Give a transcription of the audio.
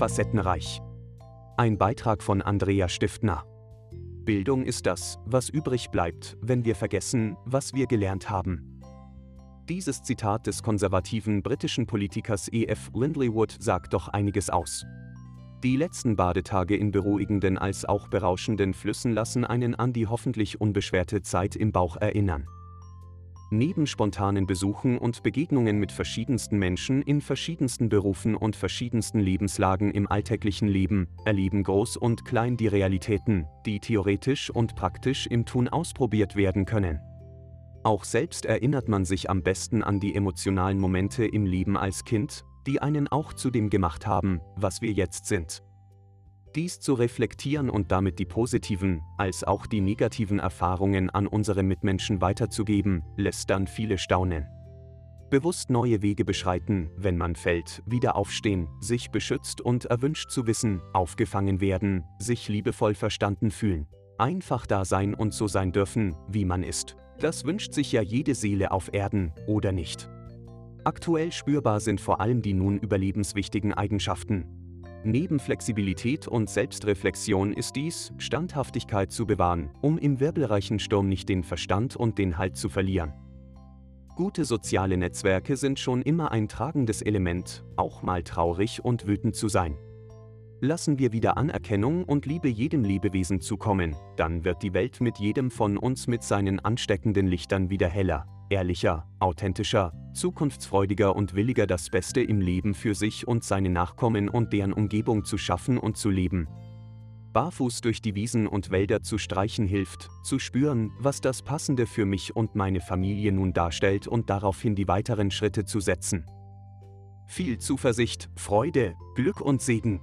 facettenreich. Ein Beitrag von Andrea Stiftner. Bildung ist das, was übrig bleibt, wenn wir vergessen, was wir gelernt haben. Dieses Zitat des konservativen britischen Politikers E.F. Lindley Wood sagt doch einiges aus. Die letzten Badetage in beruhigenden als auch berauschenden Flüssen lassen einen an die hoffentlich unbeschwerte Zeit im Bauch erinnern. Neben spontanen Besuchen und Begegnungen mit verschiedensten Menschen in verschiedensten Berufen und verschiedensten Lebenslagen im alltäglichen Leben, erleben groß und klein die Realitäten, die theoretisch und praktisch im Tun ausprobiert werden können. Auch selbst erinnert man sich am besten an die emotionalen Momente im Leben als Kind, die einen auch zu dem gemacht haben, was wir jetzt sind. Dies zu reflektieren und damit die positiven, als auch die negativen Erfahrungen an unsere Mitmenschen weiterzugeben, lässt dann viele staunen. Bewusst neue Wege beschreiten, wenn man fällt, wieder aufstehen, sich beschützt und erwünscht zu wissen, aufgefangen werden, sich liebevoll verstanden fühlen. Einfach da sein und so sein dürfen, wie man ist. Das wünscht sich ja jede Seele auf Erden, oder nicht? Aktuell spürbar sind vor allem die nun überlebenswichtigen Eigenschaften, Neben Flexibilität und Selbstreflexion ist dies, Standhaftigkeit zu bewahren, um im wirbelreichen Sturm nicht den Verstand und den Halt zu verlieren. Gute soziale Netzwerke sind schon immer ein tragendes Element, auch mal traurig und wütend zu sein. Lassen wir wieder Anerkennung und Liebe jedem Lebewesen zukommen, dann wird die Welt mit jedem von uns mit seinen ansteckenden Lichtern wieder heller ehrlicher, authentischer, zukunftsfreudiger und williger das Beste im Leben für sich und seine Nachkommen und deren Umgebung zu schaffen und zu leben. Barfuß durch die Wiesen und Wälder zu streichen hilft, zu spüren, was das Passende für mich und meine Familie nun darstellt und daraufhin die weiteren Schritte zu setzen. Viel Zuversicht, Freude, Glück und Segen.